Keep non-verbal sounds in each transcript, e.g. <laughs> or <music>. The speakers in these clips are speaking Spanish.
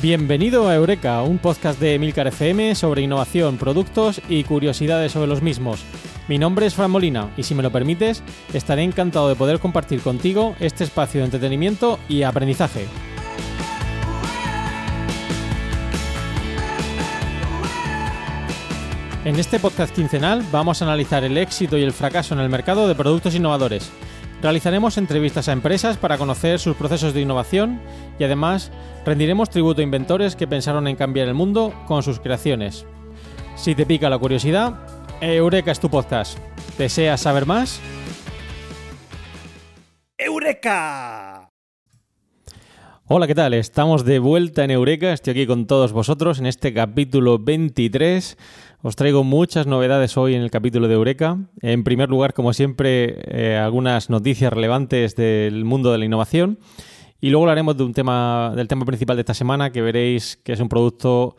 Bienvenido a Eureka, un podcast de Milcar FM sobre innovación, productos y curiosidades sobre los mismos. Mi nombre es Fran Molina y si me lo permites, estaré encantado de poder compartir contigo este espacio de entretenimiento y aprendizaje. En este podcast quincenal vamos a analizar el éxito y el fracaso en el mercado de productos innovadores. Realizaremos entrevistas a empresas para conocer sus procesos de innovación y además rendiremos tributo a inventores que pensaron en cambiar el mundo con sus creaciones. Si te pica la curiosidad, Eureka es tu podcast. ¿Deseas saber más? ¡Eureka! Hola, ¿qué tal? Estamos de vuelta en Eureka. Estoy aquí con todos vosotros en este capítulo 23 os traigo muchas novedades hoy en el capítulo de Eureka. En primer lugar, como siempre, eh, algunas noticias relevantes del mundo de la innovación. Y luego hablaremos de un tema, del tema principal de esta semana, que veréis que es un producto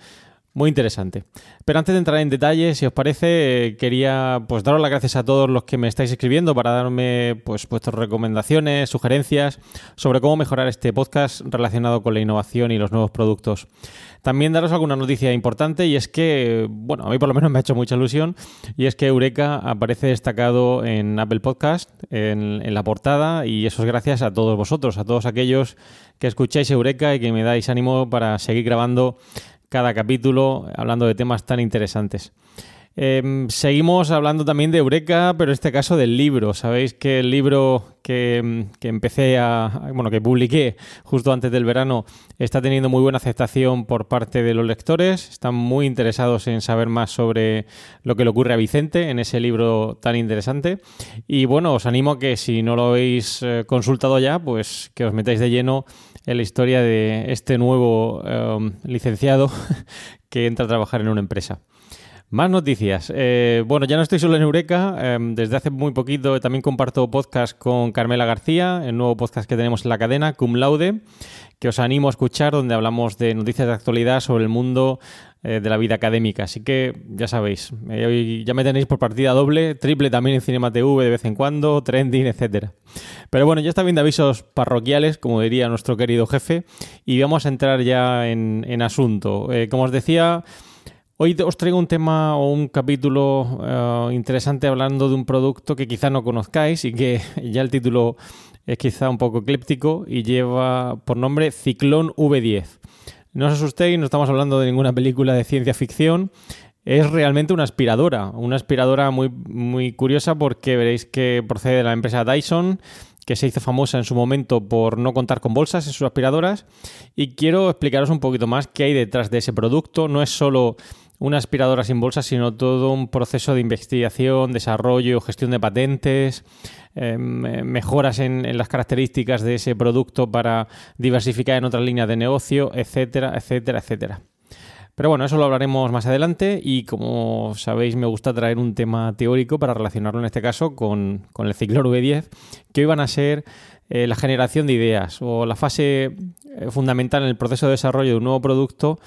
muy interesante. Pero antes de entrar en detalle, si os parece, eh, quería pues daros las gracias a todos los que me estáis escribiendo para darme pues vuestras recomendaciones, sugerencias sobre cómo mejorar este podcast relacionado con la innovación y los nuevos productos. También daros alguna noticia importante y es que, bueno, a mí por lo menos me ha hecho mucha ilusión y es que Eureka aparece destacado en Apple Podcast, en, en la portada y eso es gracias a todos vosotros, a todos aquellos que escucháis Eureka y que me dais ánimo para seguir grabando cada capítulo hablando de temas tan interesantes. Em, seguimos hablando también de Eureka, pero en este caso del libro. Sabéis que el libro que, empecé a. bueno, que publiqué justo antes del verano está teniendo muy buena aceptación por parte de los lectores. Están muy interesados en saber más sobre lo que le ocurre a Vicente en ese libro tan interesante. Y bueno, os animo a que si no lo habéis eh, consultado ya, pues que os metáis de lleno en la historia de este nuevo em, licenciado <laughs> que entra a trabajar en una empresa. Más noticias. Eh, bueno, ya no estoy solo en Eureka. Em, desde hace muy poquito también comparto podcast con Carmela García, el nuevo podcast que tenemos en la cadena, Cum Laude, que os animo a escuchar, donde hablamos de noticias de actualidad sobre el mundo eh, de la vida académica. Así que ya sabéis, eh, hoy ya me tenéis por partida doble, triple también en Cinema TV de vez en cuando, trending, etcétera. Pero bueno, ya está viendo avisos parroquiales, como diría nuestro querido jefe, y vamos a entrar ya en asunto. como os decía. Hoy os traigo un tema o un capítulo eh, interesante hablando de un producto que quizá no conozcáis y que <laughs> ya el título es quizá un poco ecléptico y lleva por nombre Ciclón V10. No os asustéis, no estamos hablando de ninguna película de ciencia ficción. Es realmente una aspiradora, una aspiradora muy, muy curiosa porque veréis que procede de la empresa Dyson, que se hizo famosa en su momento por no contar con bolsas en sus aspiradoras. Y quiero explicaros un poquito más qué hay detrás de ese producto. No es solo una aspiradora sin bolsa, sino todo un proceso de investigación, desarrollo, gestión de patentes, em, eh, mejoras en, las características de ese producto para diversificar en otras líneas de negocio, etcétera, etcétera, etcétera. Pero bueno, eso lo hablaremos más adelante y como sabéis me gusta traer un tema teórico para relacionarlo en este caso con, el ciclo V10, que hoy van a ser eh, la generación de ideas o la fase eh, fundamental en el proceso de desarrollo de un nuevo producto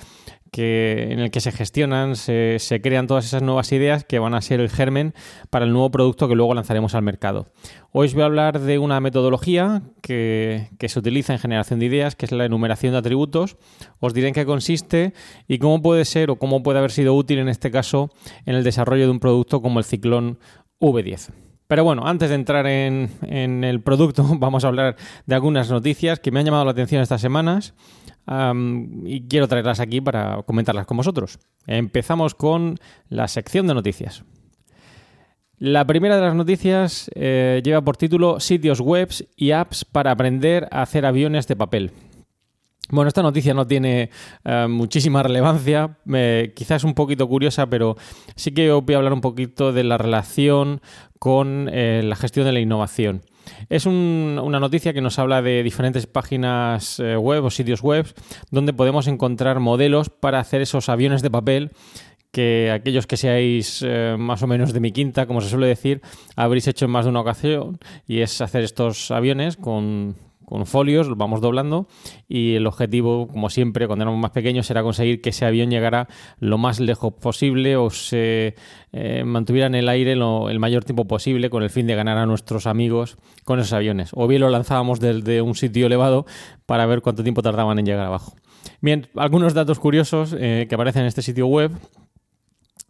que, en el que se gestionan, se, crean todas esas nuevas ideas que van a ser el germen para el nuevo producto que luego lanzaremos al mercado. Hoy os voy a hablar de una metodología que, se utiliza en generación de ideas, que es la enumeración de atributos. Os diré en qué consiste y cómo puede ser o cómo puede haber sido útil en este caso en el desarrollo de un producto como el ciclón V10. Pero bueno, antes de entrar en, en, el producto, <laughs> vamos a hablar de algunas noticias que me han llamado la atención estas semanas y quiero traerlas aquí para comentarlas con vosotros. Empezamos con la sección de noticias. La primera de las noticias eh, lleva por título Sitios web y apps para aprender a hacer aviones de papel. Bueno, esta noticia no tiene eh, muchísima relevancia, quizás es un poquito curiosa, pero sí que voy a hablar un poquito de la relación con eh, la gestión de la innovación. Es una noticia que nos habla de diferentes páginas eh, web o sitios web donde podemos encontrar modelos para hacer esos aviones de papel que aquellos que seáis eh, más o menos de mi quinta, como se suele decir, habréis hecho en más de una ocasión y es hacer estos aviones con con folios, los vamos doblando y el objetivo, como siempre, cuando éramos más pequeños, era conseguir que ese avión llegara lo más lejos posible o se eh, mantuviera en el aire el mayor tiempo posible con el fin de ganar a nuestros amigos con esos aviones. O bien lo lanzábamos desde un sitio elevado para ver cuánto tiempo tardaban en llegar abajo. Bien, algunos datos curiosos eh, que aparecen en este sitio web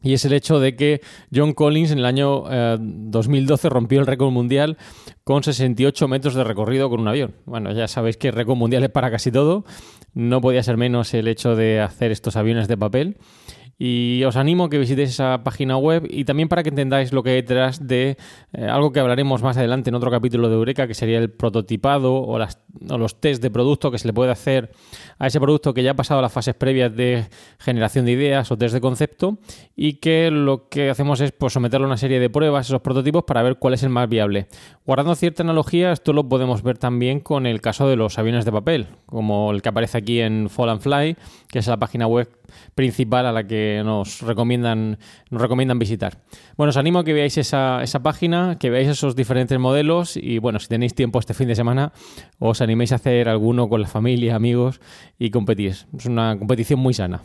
y es el hecho de que John Collins en el año 2012 eh, rompió el récord mundial con 68 metros de recorrido con un avión. Bueno, ya sabéis que el récord mundial es para casi todo. No podía ser menos el hecho de hacer estos aviones de papel. Y os animo a que visitéis esa página web y también para que entendáis lo que hay detrás de eh, algo que hablaremos más adelante en otro capítulo de Eureka, que sería el prototipado o, los test de producto que se le puede hacer a ese producto que ya ha pasado las fases previas de generación de ideas o test de concepto y que lo que hacemos es pues, someterlo a una serie de pruebas, esos prototipos, para ver cuál es el más viable. Guardando cierta analogía, esto lo podemos ver también con el caso de los aviones de papel, como el que aparece aquí en Fall and Fly, que es la página web principal a la que nos recomiendan, nos recomiendan visitar. Bueno, os animo a que veáis esa, esa página, que veáis esos diferentes modelos y bueno, si tenéis tiempo este fin de semana, os animéis a hacer alguno con la familia, amigos y competís. Es una competición muy sana.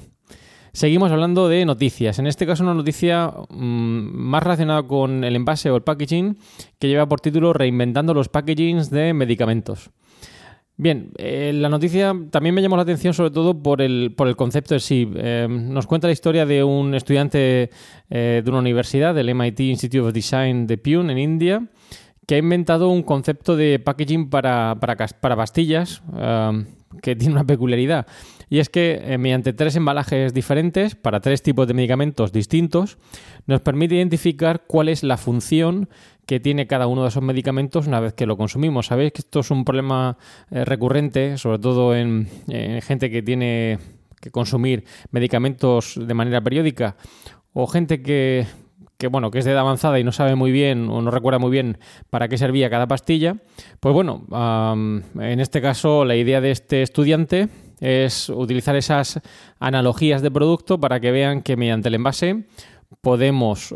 Seguimos hablando de noticias. En este caso, una noticia mm, más relacionada con el envase o el packaging que lleva por título Reinventando los packagings de medicamentos. Bien, eh, la noticia también me llamó la atención sobre todo por el, por el concepto de sí. Eh, nos cuenta la historia de un estudiante eh, de una universidad, del MIT Institute of Design de Pune, en India, que ha inventado un concepto de packaging para, para, para pastillas que tiene una peculiaridad. Y es que mediante tres embalajes diferentes, para tres tipos de medicamentos distintos, nos permite identificar cuál es la función que tiene cada uno de esos medicamentos una vez que lo consumimos. Sabéis que esto es un problema eh, recurrente, sobre todo en, gente que tiene que consumir medicamentos de manera periódica o gente que, bueno, que es de edad avanzada y no sabe muy bien o no recuerda muy bien para qué servía cada pastilla, pues bueno, en este caso la idea de este estudiante es utilizar esas analogías de producto para que vean que mediante el envase podemos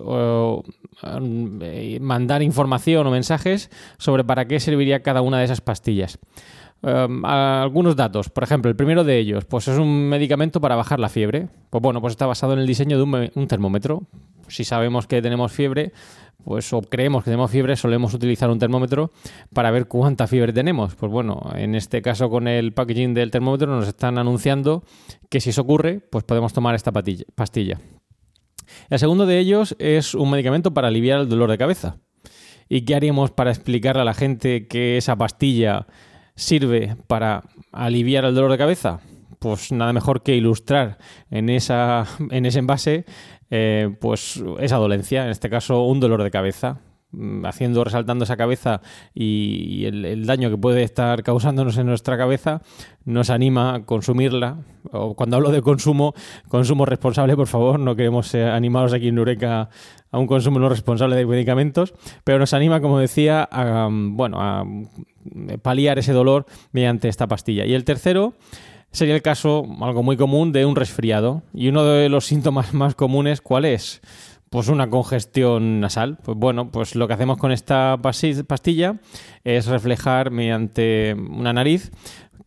eh, mandar información o mensajes sobre para qué serviría cada una de esas pastillas. Em, algunos datos, por ejemplo, el primero de ellos, pues es un medicamento para bajar la fiebre. Pues bueno, pues está basado en el diseño de un, termómetro. Si sabemos que tenemos fiebre, pues o creemos que tenemos fiebre, solemos utilizar un termómetro para ver cuánta fiebre tenemos. Pues bueno, en este caso con el packaging del termómetro nos están anunciando que si eso ocurre, pues podemos tomar esta pastilla. El segundo de ellos es un medicamento para aliviar el dolor de cabeza. ¿Y qué haríamos para explicarle a la gente que esa pastilla sirve para aliviar el dolor de cabeza? Pues nada mejor que ilustrar en, esa, en ese envase eh, pues esa dolencia, en este caso un dolor de cabeza. Mm, haciendo, resaltando esa cabeza y, el, daño que puede estar causándonos en nuestra cabeza, nos anima a consumirla. O cuando hablo de consumo, consumo responsable, por favor, no queremos animaros aquí en Eureka a un consumo no responsable de medicamentos, pero nos anima, como decía, a, bueno, a paliar ese dolor mediante esta pastilla. Y el tercero sería el caso, algo muy común, de un resfriado. Y uno de los síntomas más comunes, ¿cuál es? Pues una congestión nasal. Pues bueno, pues lo que hacemos con esta pastilla es reflejar mediante una nariz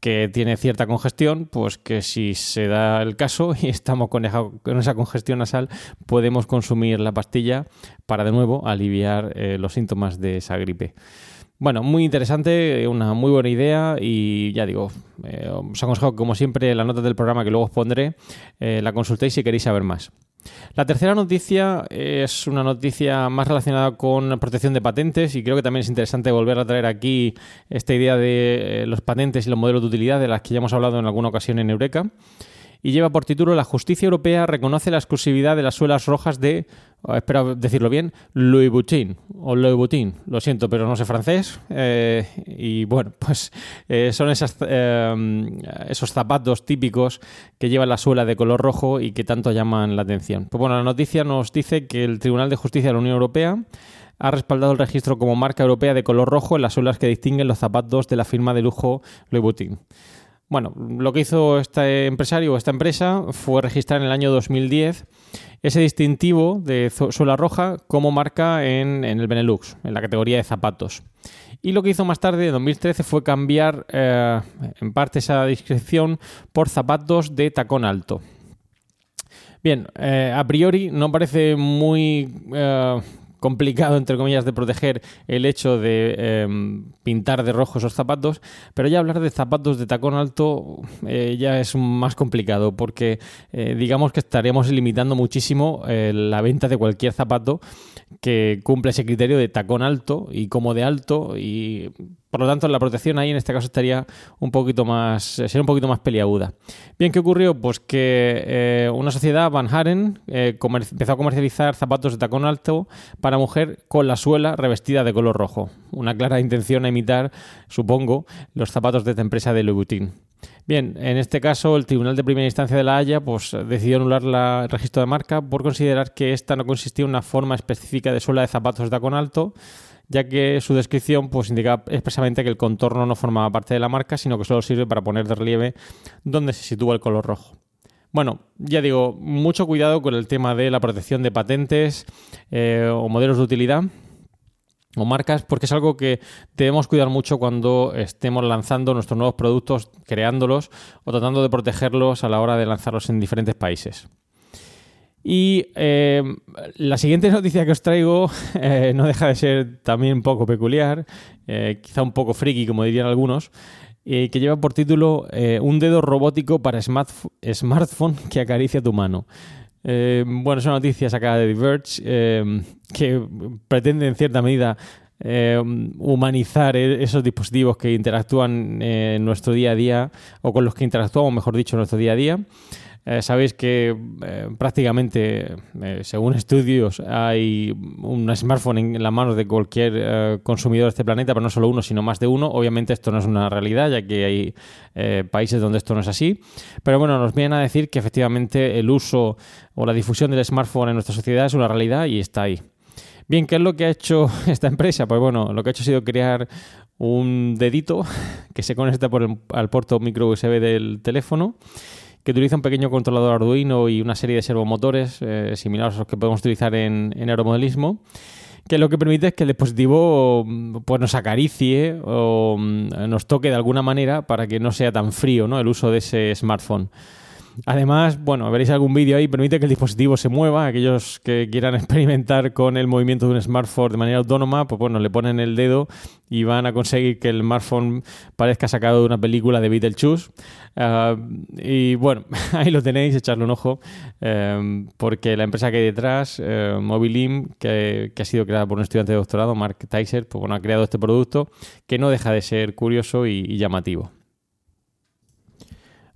que tiene cierta congestión, pues que si se da el caso <laughs> y estamos con esa, congestión nasal, podemos consumir la pastilla para de nuevo aliviar eh, los síntomas de esa gripe. Bueno, muy interesante, una muy buena idea y ya digo, eh, os aconsejo como siempre la nota del programa que luego os pondré, eh, la consultéis si queréis saber más. La tercera noticia es una noticia más relacionada con protección de patentes y creo que también es interesante volver a traer aquí esta idea de eh, los patentes y los modelos de utilidad de las que ya hemos hablado en alguna ocasión en Eureka y lleva por título La justicia europea reconoce la exclusividad de las suelas rojas de, oh, espero decirlo bien, Louis Vuitton o Louis Vuitton. Lo siento, pero no sé francés. Eh, y bueno, <laughs> pues eh, son eh, esos zapatos típicos que llevan la suela de color rojo y que tanto llaman la atención. Pues bueno, la noticia nos dice que el Tribunal de Justicia de la Unión Europea ha respaldado el registro como marca europea de color rojo en las suelas que distinguen los zapatos de la firma de lujo Louis Vuitton. Bueno, lo que hizo este empresario o esta empresa fue registrar en el año 2010 ese distintivo de suela roja como marca en, el Benelux, en la categoría de zapatos. Y lo que hizo más tarde, en 2013, fue cambiar eh, en parte esa descripción por zapatos de tacón alto. Bien, eh, a priori no parece muy eh, complicado, entre comillas, de proteger el hecho de em, pintar de rojo esos zapatos, pero ya hablar de zapatos de tacón alto eh, ya es más complicado porque eh, digamos que estaríamos limitando muchísimo eh, la venta de cualquier zapato que cumple ese criterio de tacón alto y como de alto y por lo tanto, la protección ahí en este caso estaría un poquito más, eh, sería un poquito más peliaguda. Bien, ¿qué ocurrió? Pues que eh, una sociedad, Van Haren, eh, empezó a comercializar zapatos de tacón alto para mujer con la suela revestida de color rojo. Una clara intención a imitar, supongo, los zapatos de esta empresa de Louis Vuitton. Bien, en este caso el Tribunal de Primera Instancia de la Haya pues, decidió anular el registro de marca por considerar que esta no consistía en una forma específica de suela de zapatos de tacón alto, ya que su descripción pues, indica expresamente que el contorno no formaba parte de la marca, sino que solo sirve para poner de relieve dónde se sitúa el color rojo. Bueno, ya digo, mucho cuidado con el tema de la protección de patentes eh, o modelos de utilidad o marcas, porque es algo que debemos cuidar mucho cuando estemos lanzando nuestros nuevos productos, creándolos o tratando de protegerlos a la hora de lanzarlos en diferentes países. Y eh, la siguiente noticia que os traigo <laughs> eh, no deja de ser también un poco peculiar, eh, quizá un poco friki, como dirían algunos, que lleva por título Un dedo robótico para smartphone que acaricia tu mano. bueno, es una noticia sacada de Diverge que pretende en cierta medida humanizar e-, esos dispositivos que interactúan en nuestro día a día o con los que interactuamos, mejor dicho, en nuestro día a día. Eh, sabéis que eh, prácticamente, eh, según <laughs> estudios, hay un smartphone en la mano de cualquier consumidor de este planeta, pero no solo uno, sino más de uno. Obviamente esto no es una realidad, ya que hay países donde esto no es así. Pero bueno, nos vienen a decir que efectivamente el uso o la difusión del smartphone en nuestra sociedad es una realidad y está ahí. Bien, ¿qué es lo que ha hecho <laughs> esta empresa? Pues bueno, lo que ha hecho ha sido crear un dedito <laughs> que se conecta por el, al puerto micro USB del teléfono que utiliza un pequeño controlador Arduino y una serie de servomotores eh, similares a los que podemos utilizar en, en aeromodelismo que lo que permite es que el dispositivo pues, nos acaricie o mm, nos toque de alguna manera para que no sea tan frío ¿no? el uso de ese smartphone. Además, bueno, veréis algún vídeo ahí, permite que el dispositivo se mueva. Aquellos que quieran <laughs> experimentar con el movimiento de un smartphone de manera autónoma, pues bueno, le ponen el dedo y van a conseguir que el smartphone parezca sacado de una película de Beetlejuice. Uh, y bueno, <laughs> ahí lo tenéis, echarle un ojo, eh, porque la empresa que hay detrás, uh, Mobilim, que, ha sido creada por un estudiante de doctorado, Mark Tyser, pues bueno, ha creado este producto que no deja de ser curioso y llamativo.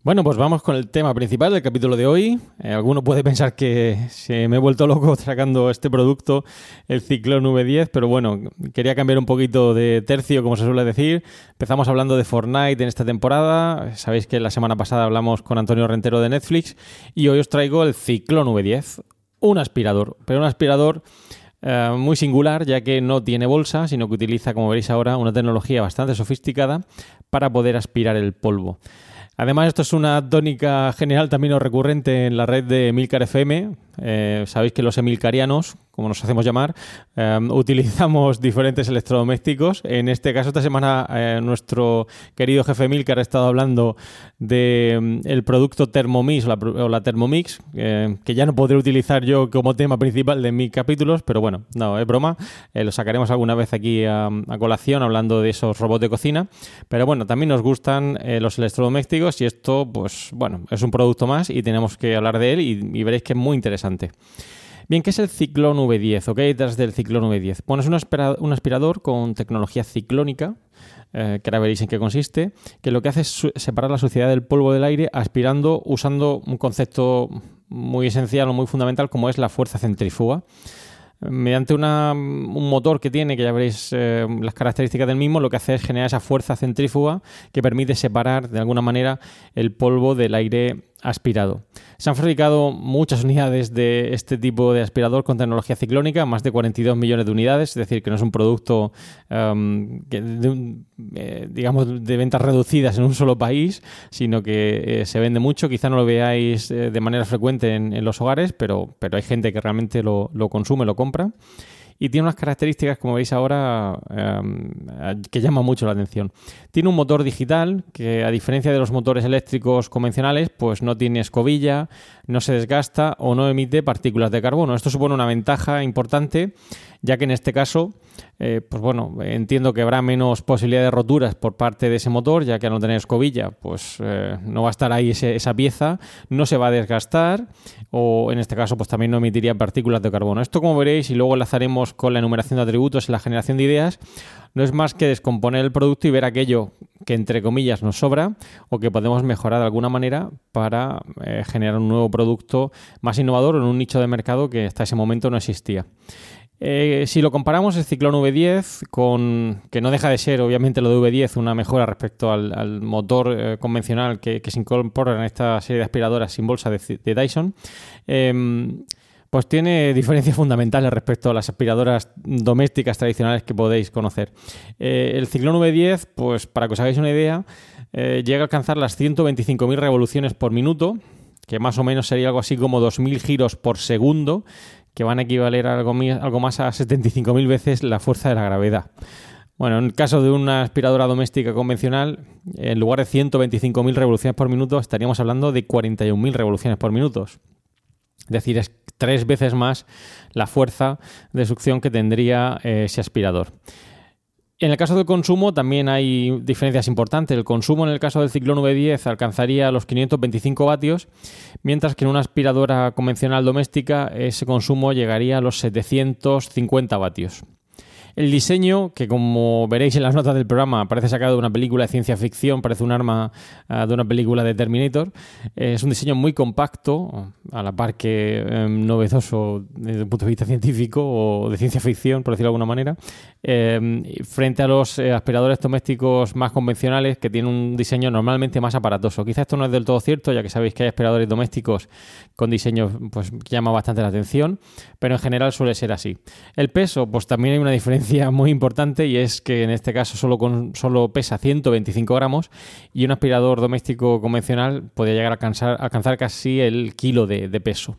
Bueno, pues vamos con el tema principal del capítulo de hoy. Eh, alguno puede pensar que se me he vuelto loco <laughs> sacando este producto, el Ciclón V10, pero bueno, quería cambiar un poquito de tercio, como se suele decir. Empezamos hablando de Fortnite en esta temporada. Sabéis que la semana pasada hablamos con Antonio Rentero de Netflix y hoy os traigo el Ciclón V10, un aspirador, pero un aspirador eh, muy singular ya que no tiene bolsa, sino que utiliza, como veréis ahora, una tecnología bastante sofisticada para poder aspirar el polvo. Además, esto es una tónica general también o recurrente en la red de Milcar FM. Eh, sabéis que los emilcarianos, como nos hacemos llamar, eh, <laughs> utilizamos diferentes electrodomésticos. En este caso, esta semana, eh, nuestro querido jefe Emilcar ha estado hablando del el producto Thermomix o la, Thermomix, que ya no podré utilizar yo como tema principal de mis capítulos, pero bueno, no, es broma. lo sacaremos alguna vez aquí a, colación hablando de esos robots de cocina. Pero bueno, también nos gustan los electrodomésticos y esto, pues bueno, es un producto más y tenemos que hablar de él y veréis que es muy interesante. Bien, ¿qué es el ciclón V10 o qué hay detrás del ciclón V10? Bueno, un, aspirador con tecnología ciclónica, eh, que ahora veréis en qué consiste, que lo que hace es separar la suciedad del polvo del aire aspirando usando un concepto muy esencial o muy fundamental como es la fuerza centrífuga. Mediante un motor que tiene, que ya veréis eh, las características del mismo, lo que hace es generar esa fuerza centrífuga que permite separar de alguna manera el polvo del aire aspirado. Se han fabricado muchas unidades de este tipo de aspirador con tecnología ciclónica, más de 42 millones de unidades, es decir, que no es un producto um, que de, eh, digamos de ventas reducidas en un solo país, sino que eh, se vende mucho. Quizá no lo veáis eh, de manera frecuente en, los hogares, pero, pero hay gente que realmente lo consume, lo compra y tiene unas características, como veis ahora, eh, que llaman mucho la atención. Tiene un motor digital que, a diferencia de los motores eléctricos convencionales, pues no tiene escobilla, no se desgasta o no emite partículas de carbono. Esto supone una ventaja importante, ya que en este caso eh, pues bueno, entiendo que habrá menos posibilidad de roturas por parte de ese motor, ya que al no tener escobilla, pues eh, no va a estar ahí esa pieza, no se va a desgastar o en este caso pues también no emitiría partículas de carbono. Esto como veréis y luego enlazaremos con la enumeración de atributos y la generación de ideas, no es más que descomponer el producto y ver aquello que entre comillas nos sobra o que podemos mejorar de alguna manera para eh, generar un nuevo producto más innovador en un nicho de mercado que hasta ese momento no existía. Eh, si lo comparamos el ciclón V10 con, que no deja de ser obviamente lo de V10 una mejora respecto al, motor eh, convencional que, se incorpora en esta serie de aspiradoras sin bolsa de, Dyson, em, pues tiene <laughs> diferencias fundamentales respecto a las aspiradoras domésticas tradicionales que podéis conocer. Eh, el ciclón V10, pues para que os hagáis una idea, llega a alcanzar las 125.000 revoluciones por minuto, que más o menos sería algo así como 2.000 giros por segundo, que van a equivaler a algo, algo más a 75.000 veces la fuerza de la gravedad. Bueno, en el caso de una aspiradora doméstica convencional, en lugar de 125.000 revoluciones por minuto, estaríamos hablando de 41.000 revoluciones por minuto. Es decir, es tres veces más la fuerza de succión que tendría eh, ese aspirador. En el caso del consumo también hay diferencias importantes. El consumo en el caso del ciclón V10 alcanzaría los 525 vatios, mientras que en una aspiradora convencional doméstica ese consumo llegaría a los 750 vatios. El diseño, que como veréis en las notas del programa, parece sacado de una película de ciencia ficción, parece un arma uh, de una película de Terminator, eh, es un diseño muy compacto, a la par que eh, novedoso desde el punto de vista científico o de ciencia ficción, por decirlo de alguna manera, eh, frente a los eh, aspiradores domésticos más convencionales que tienen un diseño normalmente más aparatoso. Quizás esto no es del todo cierto, ya que sabéis que hay aspiradores domésticos con diseños pues, que llama bastante la atención, pero en general suele ser así. El peso, pues también hay una diferencia muy importante y es que en este caso solo, con, solo pesa 125 gramos y un aspirador doméstico convencional puede llegar a alcanzar, alcanzar casi el kilo de, peso.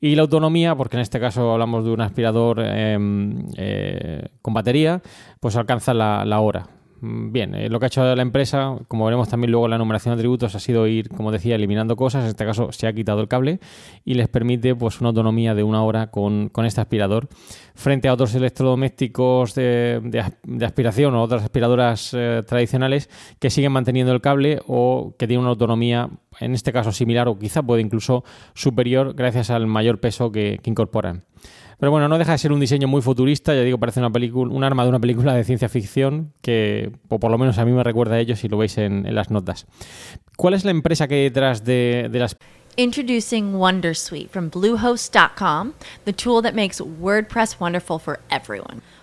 Y la autonomía, porque en este caso hablamos de un aspirador em, eh, con batería, pues alcanza la, la hora. Mm, bien, eh, lo que ha hecho la empresa, como veremos también luego la numeración de atributos, ha sido ir, como decía, eliminando cosas. En este caso se ha quitado el cable y les permite pues, una autonomía de una hora con, este aspirador frente a otros electrodomésticos de, aspiración o otras aspiradoras eh, tradicionales que siguen manteniendo el cable o que tienen una autonomía, en este caso similar o quizá puede incluso superior gracias al mayor peso que incorporan. Pero bueno, no deja de ser un diseño muy futurista, ya digo, parece una película, un arma de una película de ciencia ficción que, o por lo menos a mí me recuerda a ello si lo veis en, las notas. ¿Cuál es la empresa que hay detrás de, de las Introducing Wondersuite from Bluehost.com, the tool that makes WordPress wonderful for everyone.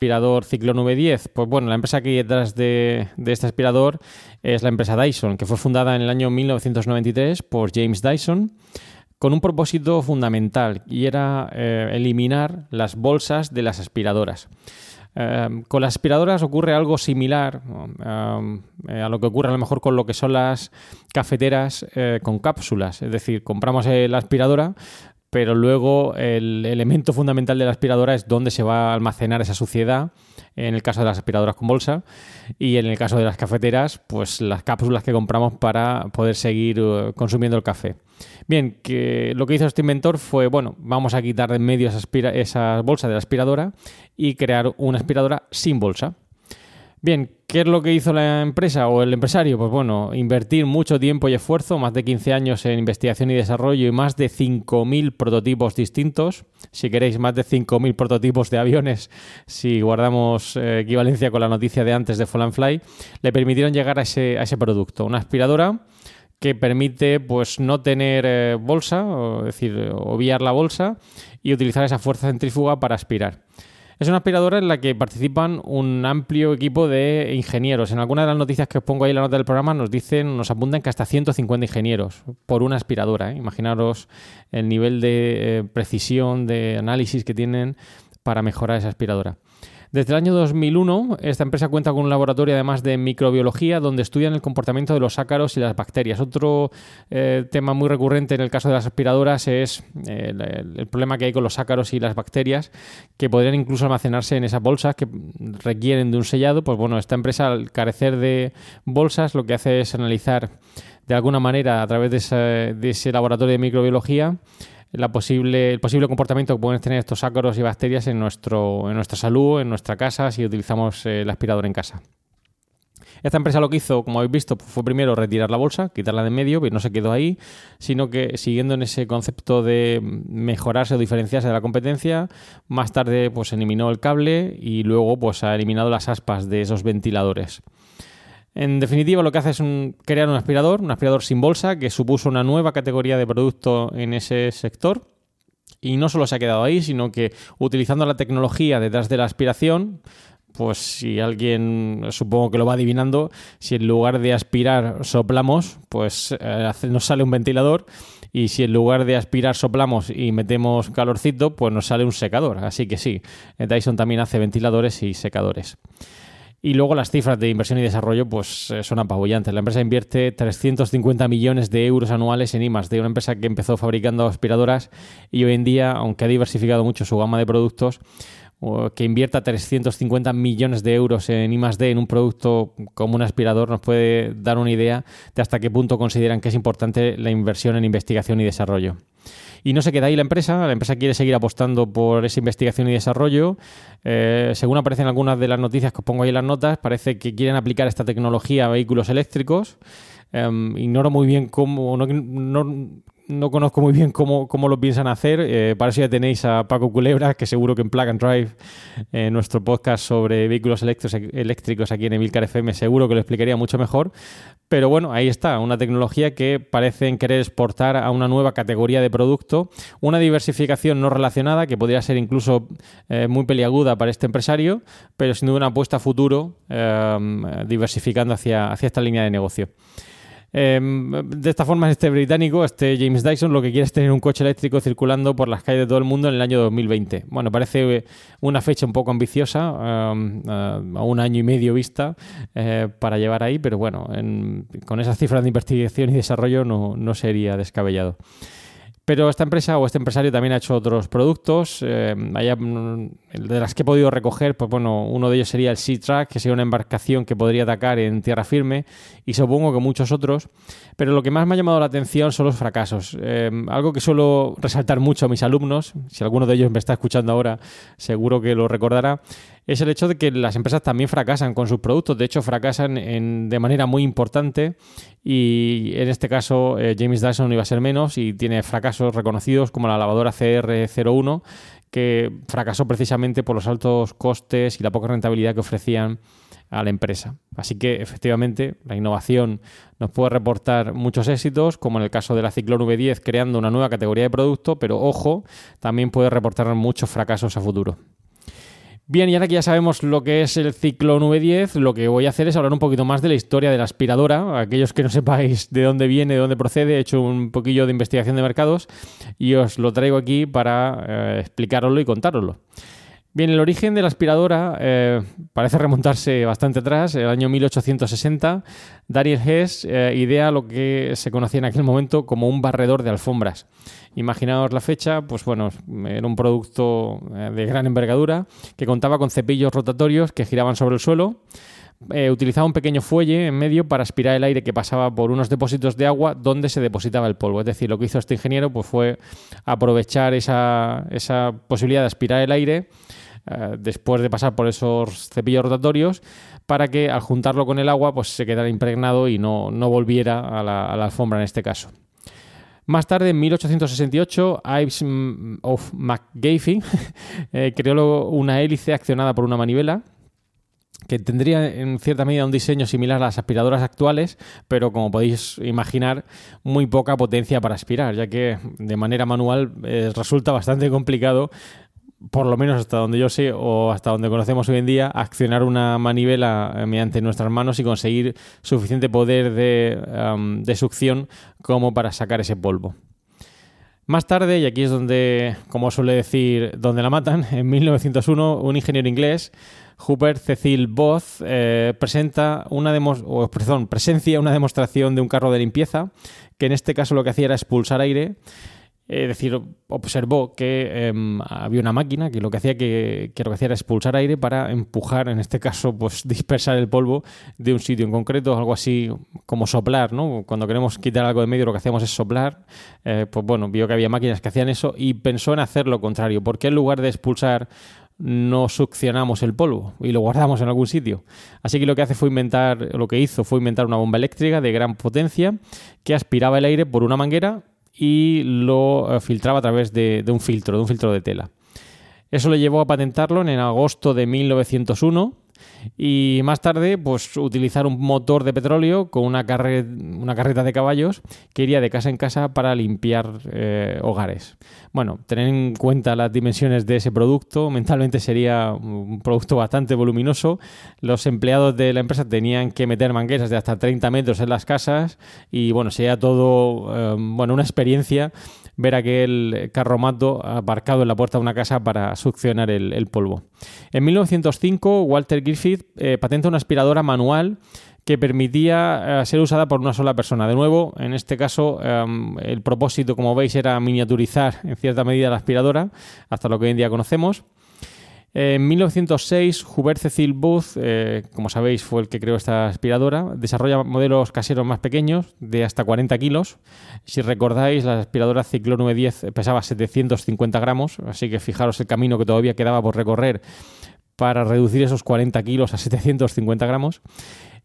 Aspirador Ciclone V10? Pues bueno, la empresa que hay detrás de, este aspirador es la empresa Dyson, que fue fundada en el año 1993 por James Dyson con un propósito fundamental y era eh, eliminar las bolsas de las aspiradoras. Eh, con las aspiradoras ocurre algo similar eh, a lo que ocurre a lo mejor con lo que son las cafeteras eh, con cápsulas. Es decir, compramos la aspiradora, pero luego el elemento fundamental de la aspiradora es dónde se va a almacenar esa suciedad, en el caso de las aspiradoras con bolsa, y en el caso de las cafeteras, pues las cápsulas que compramos para poder seguir uh, consumiendo el café. Bien, que lo que hizo este inventor fue, bueno, vamos a quitar de en medio esa bolsa de la aspiradora y crear una aspiradora sin bolsa. Bien, ¿qué es lo que hizo la empresa o el empresario? Pues bueno, invertir mucho tiempo y esfuerzo, más de 15 años en investigación y desarrollo y más de 5.000 prototipos distintos. Si queréis, más de 5.000 prototipos de aviones, si guardamos eh, equivalencia con la noticia de antes de Fall Fly, le permitieron llegar a ese, a ese producto. Una aspiradora que permite pues no tener eh, bolsa, o, es decir, obviar la bolsa y utilizar esa fuerza centrífuga para aspirar. Es una aspiradora en la que participan un amplio equipo de ingenieros. En alguna de las noticias que os pongo ahí en la nota del programa nos dicen, nos apuntan que hasta 150 ingenieros por una aspiradora. ¿eh? Imaginaros el nivel de eh, precisión, de análisis que tienen para mejorar esa aspiradora. Desde el año 2001, esta empresa cuenta con un laboratorio además de microbiología donde estudian el comportamiento de los ácaros y las bacterias. Otro eh, tema muy recurrente en el caso de las aspiradoras es eh, el, problema que hay con los ácaros y las bacterias que podrían incluso almacenarse en esas bolsas que requieren de un sellado. Pues bueno, esta empresa al carecer de bolsas lo que hace es analizar de alguna manera a través de ese laboratorio de microbiología la posible, el posible comportamiento que pueden tener estos ácaros y bacterias en, nuestro, en nuestra salud, en nuestra casa, si utilizamos eh, el aspirador en casa. Esta empresa lo que hizo, como habéis visto, fue primero retirar la bolsa, quitarla de medio, pero no se quedó ahí, sino que siguiendo en ese concepto de mejorarse o diferenciarse de la competencia, más tarde pues eliminó el cable y luego pues ha eliminado las aspas de esos ventiladores. En definitiva, lo que hace es crear un aspirador, un aspirador sin bolsa, que supuso una nueva categoría de producto en ese sector. Y no solo se ha quedado ahí, sino que utilizando la tecnología detrás de la aspiración, pues si alguien supongo que lo va adivinando, si en lugar de aspirar soplamos, pues eh, nos sale un ventilador y si en lugar de aspirar soplamos y metemos calorcito, pues nos sale un secador. Así que sí, Dyson también hace ventiladores y secadores. Y luego las cifras de inversión y desarrollo pues eh, son apabullantes. La empresa invierte 350 millones de euros anuales en IMAX, de una empresa que empezó fabricando aspiradoras y hoy en día, aunque ha diversificado mucho su gama de productos, que invierta 350 millones de euros en I+D en un producto como un aspirador nos puede dar una idea de hasta qué punto consideran que es importante la inversión en investigación y desarrollo. Y no se queda ahí la empresa, la empresa quiere seguir apostando por esa investigación y desarrollo. Eh, según aparecen algunas de las noticias que os pongo ahí en las notas, parece que quieren aplicar esta tecnología a vehículos eléctricos. Em, ignoro muy bien cómo, no, no conozco muy bien cómo, lo piensan hacer. Eh, para eso ya tenéis a Paco Culebra, que seguro que en Plug and Drive, eh, nuestro podcast sobre vehículos eléctricos aquí en Emilcar FM, seguro que lo explicaría mucho mejor. Pero bueno, ahí está, una tecnología que parecen querer exportar a una nueva categoría de producto, una diversificación no relacionada que podría ser incluso eh, muy peliaguda para este empresario, pero sin duda una apuesta a futuro diversificando hacia, hacia esta línea de negocio. Em, de esta forma, este británico, este James Dyson, lo que quiere es tener un coche eléctrico circulando por las calles de todo el mundo en el año 2020. Bueno, parece una fecha un poco ambiciosa, em, a un año y medio vista, eh, para llevar ahí, pero bueno, con esas cifras de investigación y desarrollo no, no sería descabellado. Pero esta empresa o este empresario también ha hecho otros productos. Eh, mm, de las que he podido recoger, pues bueno, uno de ellos sería el Sea Track, que sería una embarcación que podría atacar en tierra firme, y supongo que muchos otros. Pero lo que más me ha llamado la atención son los fracasos. Eh, algo que suelo resaltar mucho a mis alumnos, si alguno de ellos me está escuchando ahora, seguro que lo recordará, es el hecho de que las empresas también fracasan con sus productos. De hecho, fracasan de manera muy importante y en este caso eh, James Dyson iba a ser menos y tiene fracasos reconocidos como la lavadora CR01 que fracasó precisamente por los altos costes y la poca rentabilidad que ofrecían a la empresa. Así que efectivamente la innovación nos puede reportar muchos éxitos, como en el caso de la Ciclón V10 creando una nueva categoría de producto, pero ojo, también puede reportar muchos fracasos a futuro. Bien, y ahora que ya sabemos lo que es el Ciclón V10, lo que voy a hacer es hablar un poquito más de la historia de la aspiradora. Aquellos que no sepáis de dónde viene, de dónde procede, he hecho un poquillo de investigación de mercados y os lo traigo aquí para eh, explicároslo y contároslo. Bien, el origen de la aspiradora eh, parece remontarse bastante atrás, el año 1860. Daniel Hess eh, idea lo que se conocía en aquel momento como un barredor de alfombras. Imaginaos la fecha, pues bueno, era un producto eh, de gran envergadura que contaba con cepillos rotatorios que giraban sobre el suelo. utilizaba un pequeño fuelle en medio para aspirar el aire que pasaba por unos depósitos de agua donde se depositaba el polvo. Es decir, lo que hizo este ingeniero pues, fue aprovechar esa, esa posibilidad de aspirar el aire eh, después de pasar por esos cepillos rotatorios para que al juntarlo con el agua pues se quedara impregnado y no, volviera a la, alfombra en este caso. Más tarde, en 1868, Ives of McGaffey <laughs> eh, creó una hélice accionada por una manivela que tendría en cierta medida un diseño similar a las aspiradoras actuales, pero como podéis imaginar, muy poca potencia para aspirar, ya que de manera manual eh, resulta bastante complicado por lo menos hasta donde yo sé o hasta donde conocemos hoy en día, accionar una manivela eh, mediante nuestras manos y conseguir suficiente poder de, succión como para sacar ese polvo. Más tarde, y aquí es donde, como suele decir, donde la matan, en 1901 un ingeniero inglés, Hubert Cecil Both, eh, presenta una o, presencia una demostración de un carro de limpieza que en este caso lo que hacía era expulsar aire es decir, observó que em, había una máquina que lo que hacía que, lo que hacía era expulsar aire para empujar, en este caso, pues <laughs> dispersar el polvo de un sitio en concreto, algo así como soplar, ¿no? Cuando queremos quitar algo de medio lo que hacemos es soplar, eh, pues bueno, vio que había máquinas que hacían eso y pensó en hacer lo contrario. ¿Por qué en lugar de expulsar no succionamos el polvo y lo guardamos en algún sitio. Así que lo que hace fue inventar, lo que hizo fue inventar una bomba eléctrica de gran potencia que aspiraba el aire por una manguera y lo eh, filtraba a través de, un filtro, de un filtro de tela. Eso le llevó a patentarlo en agosto de 1901 y más tarde pues utilizar un motor de petróleo con una, una carreta de caballos que iría de casa en casa para limpiar eh, hogares. Bueno, tener en cuenta las dimensiones de ese producto, mentalmente sería un producto bastante voluminoso. Los empleados de la empresa tenían que meter mangueras de hasta 30 metros en las casas y bueno, sería todo eh, bueno, una experiencia ver aquel carromato aparcado en la puerta de una casa para succionar el, polvo. En 1905, Walter Griffith eh, patenta una aspiradora manual que permitía eh, ser usada por una sola persona. De nuevo, en este caso, em, el propósito, como veis, era miniaturizar en cierta medida la aspiradora, hasta lo que hoy en día conocemos. En 1906, Hubert Cecil Booth, eh, como sabéis, fue el que creó esta aspiradora, desarrolla modelos caseros más pequeños, de hasta 40 kilos. Si recordáis, la aspiradora Ciclone V10 pesaba 750 gramos, así que fijaros el camino que todavía quedaba por recorrer para reducir esos 40 kilos a 750 gramos.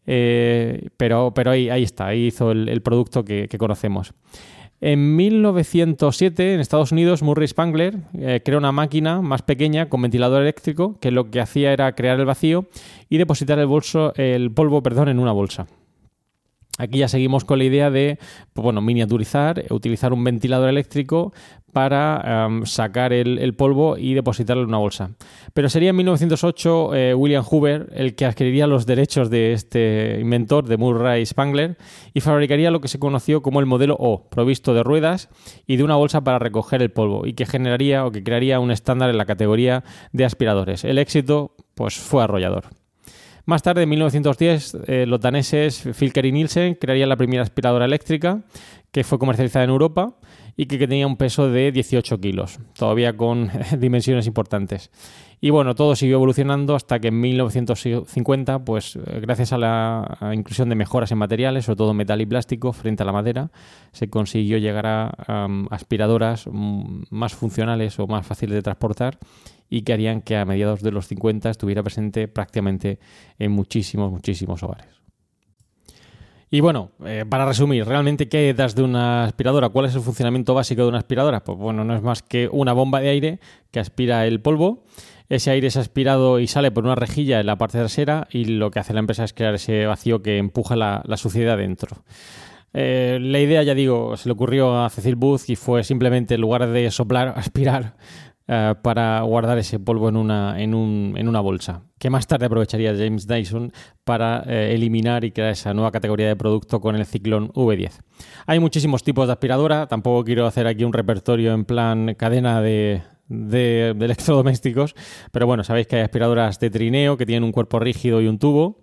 Eh, pero pero ahí, está, ahí hizo el, producto que conocemos. En 1907, en Estados Unidos, Murray Spangler eh, creó una máquina más pequeña con ventilador eléctrico que lo que hacía era crear el vacío y depositar el, el polvo perdón, en una bolsa. Aquí ya seguimos con la idea de pues bueno, miniaturizar, utilizar un ventilador eléctrico para em, sacar el, polvo y depositarlo en una bolsa. Pero sería en 1908 eh, William Hoover el que adquiriría los derechos de este inventor, de Murray Spangler, y fabricaría lo que se conoció como el modelo O, provisto de ruedas y de una bolsa para recoger el polvo, y que generaría o que crearía un estándar en la categoría de aspiradores. El éxito pues, fue arrollador. Más tarde, en 1910, eh, los daneses Filker y Nielsen crearían la primera aspiradora eléctrica que fue comercializada en Europa y que, tenía un peso de 18 kilos, todavía con <laughs> dimensiones importantes. Y bueno, todo siguió evolucionando hasta que en 1950, pues eh, gracias a la inclusión de mejoras en materiales, sobre todo metal y plástico, frente a la madera, se consiguió llegar a aspiradoras mm, más funcionales o más fáciles de transportar y que harían que a mediados de los 50 estuviera presente prácticamente en muchísimos, muchísimos hogares. Y bueno, eh, para resumir, ¿realmente qué detrás de una aspiradora? ¿Cuál es el funcionamiento básico de una aspiradora? Pues bueno, no es más que una bomba de aire que aspira el polvo. Ese aire es aspirado y sale por una rejilla en la parte trasera y lo que hace la empresa es crear ese vacío que empuja la, suciedad dentro. Eh, la idea, ya digo, se le ocurrió a Cecil Booth y fue simplemente en lugar de soplar, <laughs> aspirar eh, para guardar ese polvo en una, en, un, en una bolsa, que más tarde aprovecharía James Dyson para eh, eliminar y crear esa nueva categoría de producto con el Ciclón V10. Hay muchísimos tipos de aspiradora, tampoco quiero hacer aquí un repertorio en plan cadena de, de, electrodomésticos, pero bueno, sabéis que hay aspiradoras de trineo que tienen un cuerpo rígido y un tubo.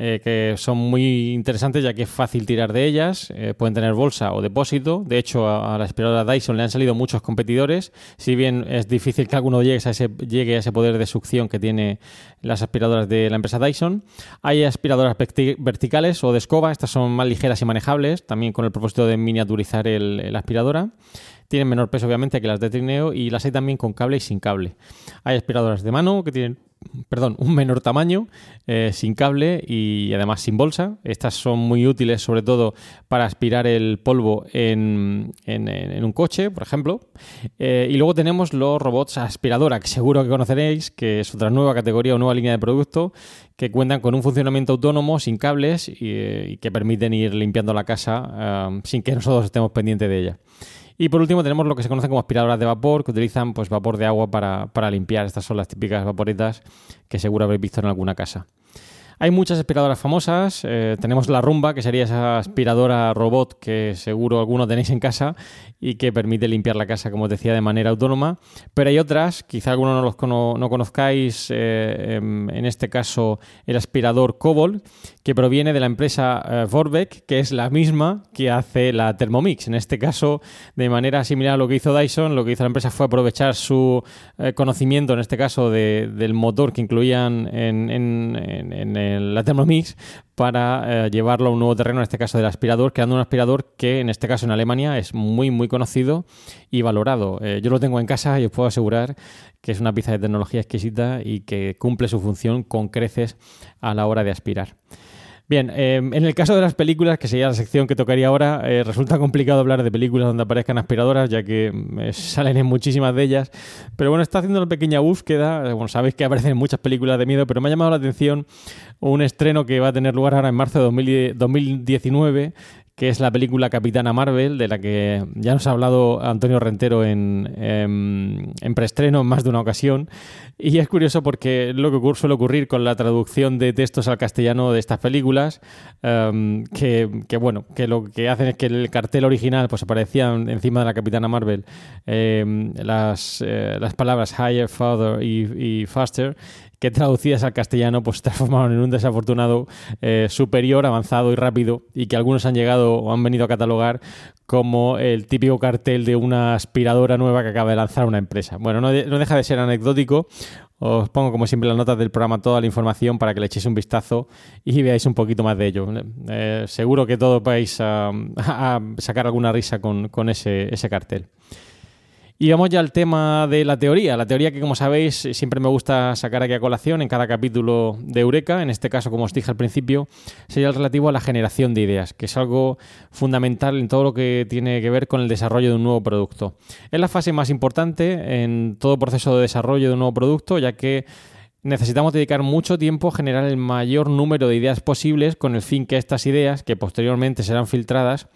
Eh, que son muy interesantes ya que es fácil tirar de ellas, eh, pueden tener bolsa o depósito, de hecho a, la aspiradora Dyson le han salido muchos competidores, si bien es difícil que alguno llegue a ese, llegue a ese poder de succión que tiene las aspiradoras de la empresa Dyson. Hay aspiradoras verticales o de escoba, estas son más ligeras y manejables, también con el propósito de miniaturizar la aspiradora tienen menor peso obviamente que las de trineo y las hay también con cable y sin cable. Hay aspiradoras de mano que tienen perdón, un menor tamaño, eh, sin cable y además sin bolsa. Estas son muy útiles sobre todo para aspirar el polvo en, un coche, por ejemplo. Eh, y luego tenemos los robots aspiradora, que seguro que conoceréis, que es otra nueva categoría o nueva línea de producto que cuentan con un funcionamiento autónomo, sin cables y, eh, que permiten ir limpiando la casa sin que nosotros estemos pendientes de ella. Y por último tenemos lo que se conoce como aspiradoras de vapor, que utilizan pues, vapor de agua para, para limpiar. Estas son las típicas vaporetas que seguro habréis visto en alguna casa. Hay muchas aspiradoras famosas. Eh, tenemos la Rumba, que sería esa aspiradora robot que seguro alguno tenéis en casa y que permite limpiar la casa, como os decía, de manera autónoma. Pero hay otras, quizá alguno no los no conozcáis, eh, em, en este caso el aspirador Cobol, que proviene de la empresa eh, Vorbeck, que es la misma que hace la Thermomix. En este caso, de manera similar a lo que hizo Dyson, lo que hizo la empresa fue aprovechar su conocimiento, en este caso, del motor que incluían en, en, en la Thermomix para eh, llevarlo a un nuevo terreno, en este caso del aspirador, creando un aspirador que en este caso en Alemania es muy, muy conocido y valorado. Eh, yo lo tengo en casa y os puedo asegurar que es una pieza de tecnología exquisita y que cumple su función con creces a la hora de aspirar. Bien, em, en el caso de las películas, que sería la sección que tocaría ahora, eh, resulta complicado hablar de películas donde aparezcan aspiradoras, ya que mm, salen en muchísimas de ellas. Pero bueno, está haciendo una pequeña búsqueda. Eh, bueno, sabéis que aparecen en muchas películas de miedo, pero me ha llamado la atención un estreno que va a tener lugar ahora en marzo de 2019 que es la película Capitana Marvel, de la que ya nos ha hablado Antonio Rentero en, en, preestreno en más de una ocasión. Y es curioso porque lo que suele ocurrir con la traducción de textos al castellano de estas películas, em, que, bueno, que lo que hacen es que el cartel original pues aparecían encima de la Capitana Marvel em, las, eh, las palabras higher, father y, y faster que traducidas al castellano pues <laughs> transformaron en un desafortunado eh, superior, avanzado y rápido y que algunos han llegado o han venido a catalogar como el típico cartel de una aspiradora nueva que acaba de lanzar una empresa. Bueno, no, deja de ser anecdótico. Os pongo como siempre las notas del programa toda la información para que le echéis un vistazo y veáis un poquito más de ello. Eh, seguro que todos vais <laughs> a, sacar alguna risa con, ese cartel. Y vamos ya al tema de la teoría. La teoría que, como sabéis, siempre me gusta sacar aquí a colación en cada capítulo de Eureka. En este caso, como os dije al principio, sería el relativo a la generación de ideas, que es algo fundamental en todo lo que tiene que ver con el desarrollo de un nuevo producto. Es la fase más importante en todo proceso de desarrollo de un nuevo producto, ya que necesitamos dedicar mucho tiempo a generar el mayor número de ideas posibles con el fin que estas ideas, que posteriormente serán filtradas,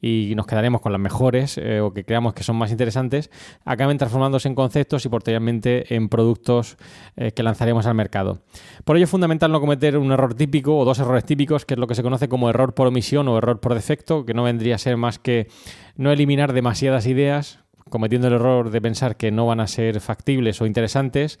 y nos quedaremos con las mejores eh, o que creamos que son más interesantes, acaben transformándose en conceptos y posteriormente en productos eh, que lanzaremos al mercado. Por ello es fundamental no cometer un error típico o dos errores típicos, que es lo que se conoce como error por omisión o error por defecto, que no vendría a ser más que no eliminar demasiadas ideas, cometiendo el error de pensar que no van a ser factibles o interesantes,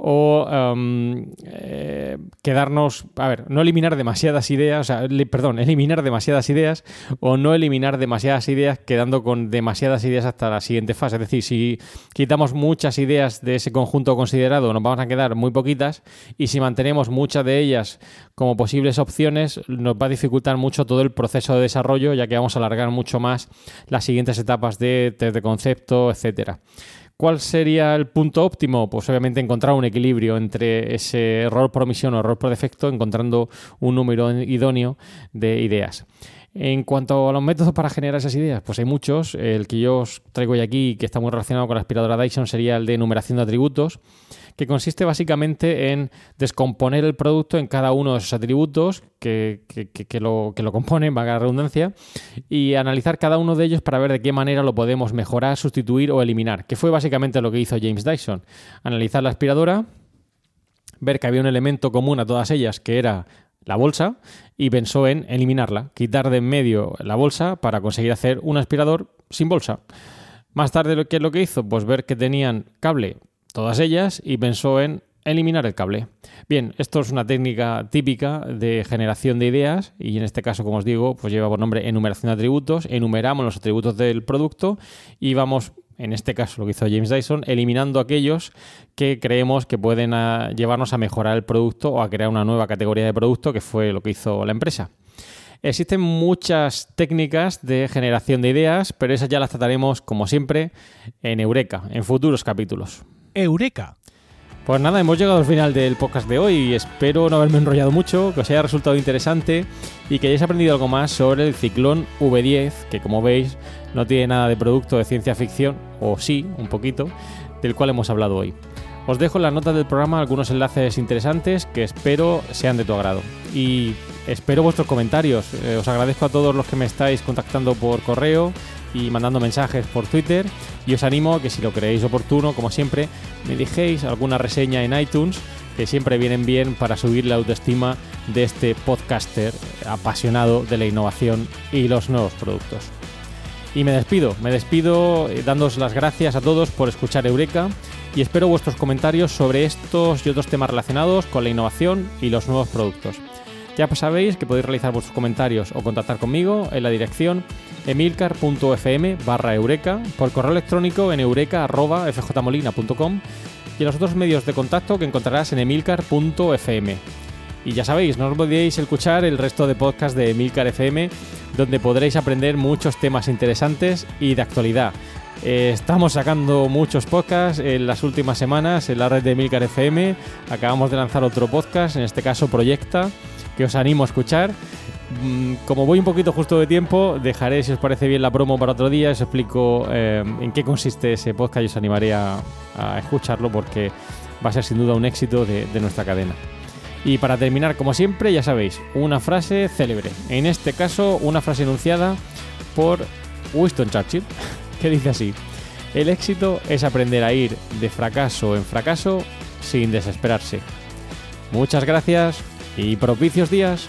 o um, eh, quedarnos, a ver, no eliminar demasiadas ideas, o sea, perdón, <laughs> eliminar demasiadas ideas o no eliminar demasiadas ideas quedando con demasiadas ideas hasta la siguiente fase. Es decir, si quitamos muchas ideas de ese conjunto considerado, nos vamos a quedar muy poquitas y si mantenemos muchas de ellas como posibles opciones, nos va a dificultar mucho todo el proceso de desarrollo, ya que vamos a alargar mucho más las siguientes etapas de test de concepto, etcétera. ¿Cuál sería el punto óptimo? Pues obviamente encontrar un equilibrio entre ese error por omisión o error por defecto, encontrando un número idóneo de ideas. En cuanto a los métodos para generar esas ideas, pues hay muchos. El que yo os traigo hoy aquí, que está muy relacionado con la aspiradora Dyson, sería el de numeración de atributos que consiste básicamente en descomponer el producto en cada uno de esos atributos que, lo, que lo componen, <laughs> valga la redundancia, y analizar cada uno de ellos para ver de qué manera lo podemos mejorar, sustituir o eliminar, que fue básicamente lo que hizo James Dyson. Analizar la aspiradora, ver que había un elemento común a todas ellas, que era la bolsa, y pensó en eliminarla, quitar de en medio la bolsa para conseguir hacer un aspirador sin bolsa. Más tarde, ¿qué es lo que hizo? Pues ver que tenían cable todas ellas y pensó en eliminar el cable. Bien, esto es una técnica típica de generación de ideas y en este caso, como os digo, pues lleva por nombre enumeración de atributos. Enumeramos los atributos del producto y vamos, en este caso lo que hizo James Dyson, eliminando aquellos que creemos que pueden ah, llevarnos a mejorar el producto o a crear una nueva categoría de producto, que fue lo que hizo la empresa. Existen muchas técnicas de generación de ideas, pero esas ya las trataremos, como siempre, en Eureka, en futuros capítulos. Eureka. Pues nada, hemos llegado al final del podcast de hoy espero no haberme enrollado mucho, que os haya resultado interesante y que hayáis aprendido algo más sobre el ciclón V10, que como veis no tiene nada de producto de ciencia ficción, o sí, un poquito, del cual hemos hablado hoy. Os dejo en las notas del programa algunos enlaces interesantes que espero sean de tu agrado. Y espero vuestros comentarios. Eh, os agradezco a todos los que me estáis contactando por correo y mandando mensajes por Twitter. Y os animo a que si lo creéis oportuno, como siempre, me dejéis alguna reseña en iTunes, que siempre vienen bien para subir la autoestima de este podcaster apasionado de la innovación y los nuevos productos. Y me despido, me despido eh, dándos las gracias a todos por escuchar Eureka y espero vuestros comentarios sobre estos y otros temas relacionados con la innovación y los nuevos productos. Ya sabéis que podéis realizar vuestros comentarios o contactar conmigo en la dirección emilcar.fm barra eureka, por correo electrónico en eureka.fjmolina.com y en los otros medios de contacto que encontrarás en emilcar.fm. Y ya sabéis, no os olvidéis escuchar el resto de podcasts de Emilcar FM, donde podréis aprender muchos temas interesantes y de actualidad. Eh, estamos sacando muchos podcasts en las últimas semanas en la red de Emilcar FM. Acabamos de lanzar otro podcast, en este caso Proyecta, que os animo a escuchar. Mm, como voy un poquito justo de tiempo, dejaré, si os parece bien, la promo para otro día. Os explico eh, en qué consiste ese podcast y os animaré a, escucharlo porque va a ser sin duda un éxito de, de nuestra cadena. Y para terminar, como siempre, ya sabéis, una frase célebre. En este caso, una frase enunciada por Winston Churchill, <laughs> que dice así. El éxito es aprender a ir de fracaso en fracaso sin desesperarse. Muchas gracias y propicios días.